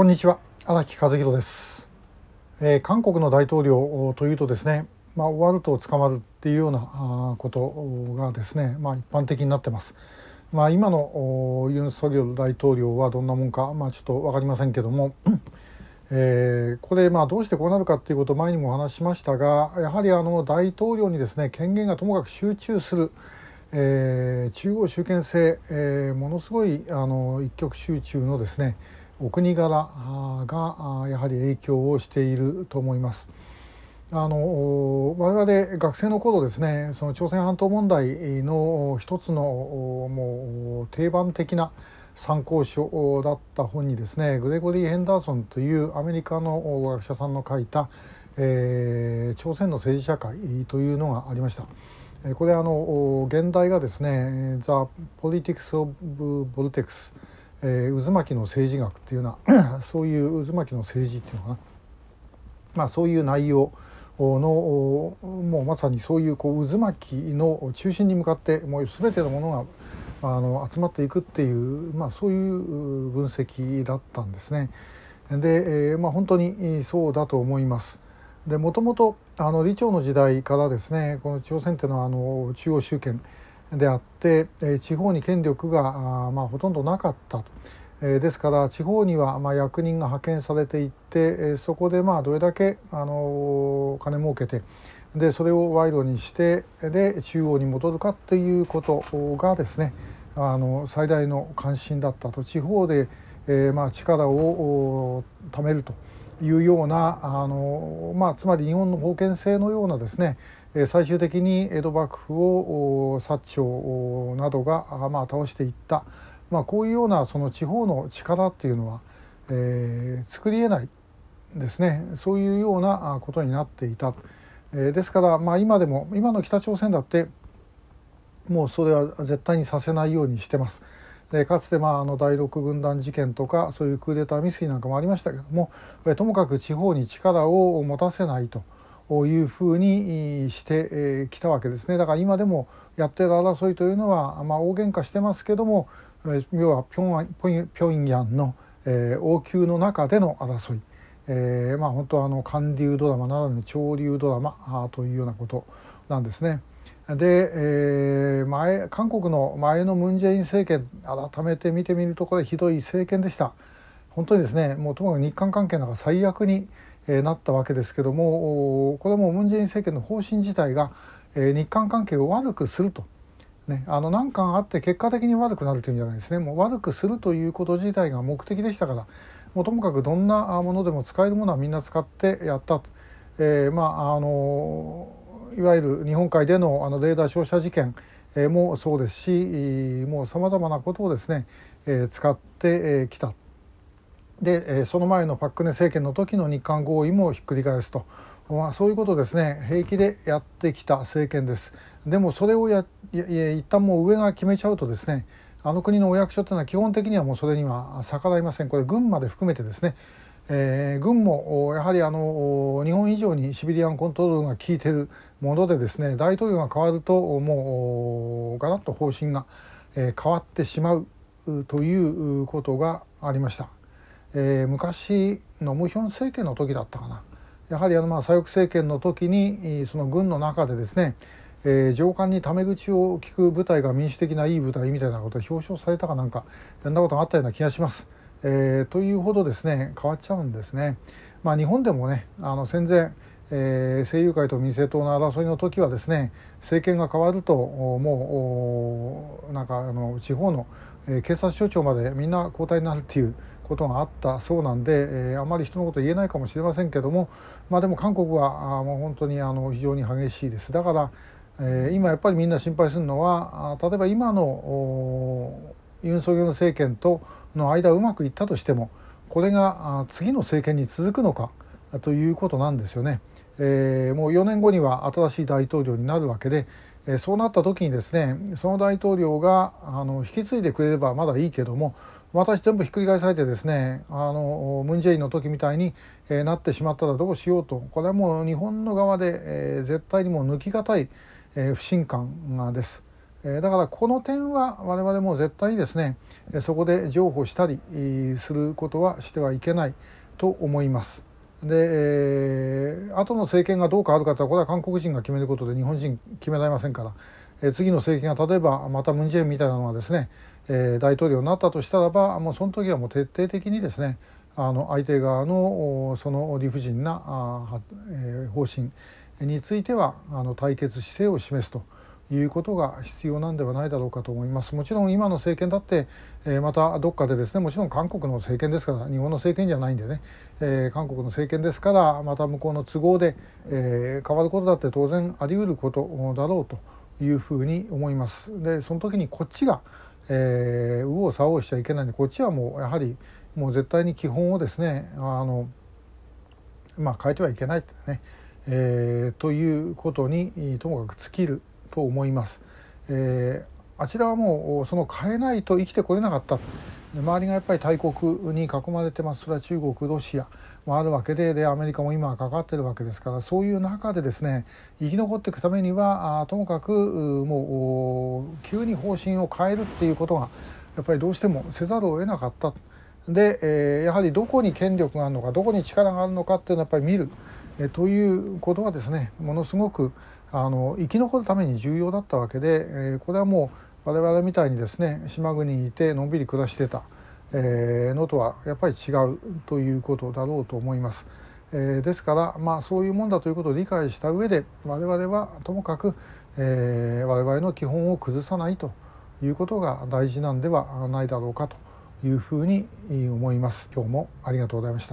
こんにちは荒木和弘です、えー、韓国の大統領というとですね、まあ、終わると捕まるっていうようなことがですね、まあ、一般的になってます。まあ、今のユン・ソギョル大統領はどんなもんか、まあ、ちょっと分かりませんけども、えー、これまあどうしてこうなるかっていうことを前にもお話ししましたがやはりあの大統領にですね権限がともかく集中する、えー、中央集権制、えー、ものすごいあの一極集中のですねお国柄がやはり影響をしていると思います。あの我々学生の頃ですねその朝鮮半島問題の一つのもう定番的な参考書だった本にですねグレゴリー・ヘンダーソンというアメリカの学者さんの書いた、えー、朝鮮の政治社会というのがありました。これあの現代がですね「The Politics of Voltex」えー、渦巻きの政治学っていうようなそういう渦巻きの政治っていうのかな、まあ、そういう内容のもうまさにそういうこう渦巻きの中心に向かってもう全てのものがあの集まっていくっていう、まあ、そういう分析だったんですね。で、えーまあ、本当にそうだと思います。でもともと李朝の時代からですねこの朝鮮っていうのはあの中央集権であって、え地方に権力があ、まあ、ほとんどなかったと。えですから地方にはまあ役人が派遣されていって、えそこでまあどれだけあの金儲けてでそれを賄賂にしてで中央に戻るかっていうことがですねあの最大の関心だったと地方で、え、まあ力を貯めるというようなあの、まあ、つまり日本の封建制のようなですね最終的に江戸幕府を薩長などが、まあ、倒していった、まあ、こういうようなその地方の力っていうのは、えー、作りえないですねそういうようなことになっていた。えー、ですから、まあ、今でも今の北朝鮮だってもうそれは絶対にさせないようにしてます。でかつてまああの第六軍団事件とかそういうクーデター未遂なんかもありましたけどもともかく地方に力を持たせないと。いうふうにしてきたわけですねだから今でもやってる争いというのは、まあ、大喧嘩してますけども要は平壌の、えー、王宮の中での争い、えー、まあ本当あの韓流ドラマならぬ潮流ドラマというようなことなんですね。で、えー、前韓国の前のムン・ジェイン政権改めて見てみるとこれひどい政権でした。本当にですねもうともかく日韓関係なんか最悪になったわけですけどもこれもムン・ジェイン政権の方針自体が、日韓関係を悪くすると。ね、あの難関あって結果的に悪くなるというんじゃないですね。もう悪くするということ自体が目的でしたからもうともかくどんなものでも使えるものはみんな使ってやったと、えー、まああのいわゆる日本海でのあのレーダー照射事件もそうですしもうさまざまなことをですね、え使ってきた。でその前のパク・クネ政権の時の日韓合意もひっくり返すと、まあ、そういうことですね。平気でやってきた政権です。でもそれをや一旦もう上が決めちゃうとですねあの国のお役所というのは基本的にはもうそれには逆らいません。これ軍まで含めてですね、えー、軍もやはりあの日本以上にシビリアンコントロールが効いてるものでですね大統領が変わるともうガラッと方針が変わってしまうということがありました。えー、昔のムヒョン政権の時だったかなやはりあのまあ左翼政権の時にその軍の中でですね、えー、上官にタメ口を聞く部隊が民主的ないい部隊みたいなことを表彰されたかなんかそんなことがあったような気がします。えー、というほどですね変わっちゃうんですね。まあ、日本でもねあの戦前えー、政友会と民政党の争いの時はですね政権が変わるともうなんかあの地方の、えー、警察署長までみんな交代になるっていうことがあったそうなんで、えー、あまり人のこと言えないかもしれませんけども、まあ、でも韓国はあもう本当にあの非常に激しいですだから、えー、今やっぱりみんな心配するのは例えば今のユン・ソギョル政権との間うまくいったとしてもこれが次の政権に続くのかということなんですよね。えー、もう4年後には新しい大統領になるわけで、えー、そうなった時にですねその大統領があの引き継いでくれればまだいいけども私全部ひっくり返されてですねあのムン・ジェインの時みたいに、えー、なってしまったらどうしようとこれはもう日本の側で、えー、絶対にもう抜きがたい、えー、不信感がです。だからこの点は我々も絶対にですねそこで譲歩したりすることはしてはいけないと思います。で、えー、後の政権がどう変わるかとはこれは韓国人が決めることで日本人決められませんから、えー、次の政権が例えばまたムン・ジェインみたいなのがですね、えー、大統領になったとしたらばもうその時はもう徹底的にですねあの相手側のその理不尽なあ、え、方針についてはあの対決姿勢を示すと。いうことが必要なんではないだろうかと思いますもちろん今の政権だって、え、またどっかでですねもちろん韓国の政権ですから日本の政権じゃないんでね、え、韓国の政権ですからまた向こうの都合で、え、変わることだって当然あり得ることだろうというふうに思いますでその時にこっちが、え、右往左往しちゃいけないんでこっちはもうやはりもう絶対に基本をですねあのまあ変えてはいけないね、えー、ということにともかく尽きると思います。えー、あちらはもうその変えないと生きてこれなかった周りがやっぱり大国に囲まれてます。それは中国ロシア。もあるわけででアメリカも今かかってるわけですから。そういう中でですね生き残っていくためにはあともかくもう急に方針を変えるっていうことがやっぱりどうしてもせざるを得なかった。で、えー、やはりどこに権力があるのかどこに力があるのかっていうのはやっぱり見る、えー、ということはですねものすごくあの生き残るために重要だったわけで、えー、これはもう我々みたいにですね島国にいてのんびり暮らしてた、えー、のとはやっぱり違うということだろうと思います。えー、ですからまあそういうもんだということを理解した上で我々はともかく、えー、我々の基本を崩さないということが大事なんではないだろうかというふうに思います。今日もありがとうございました。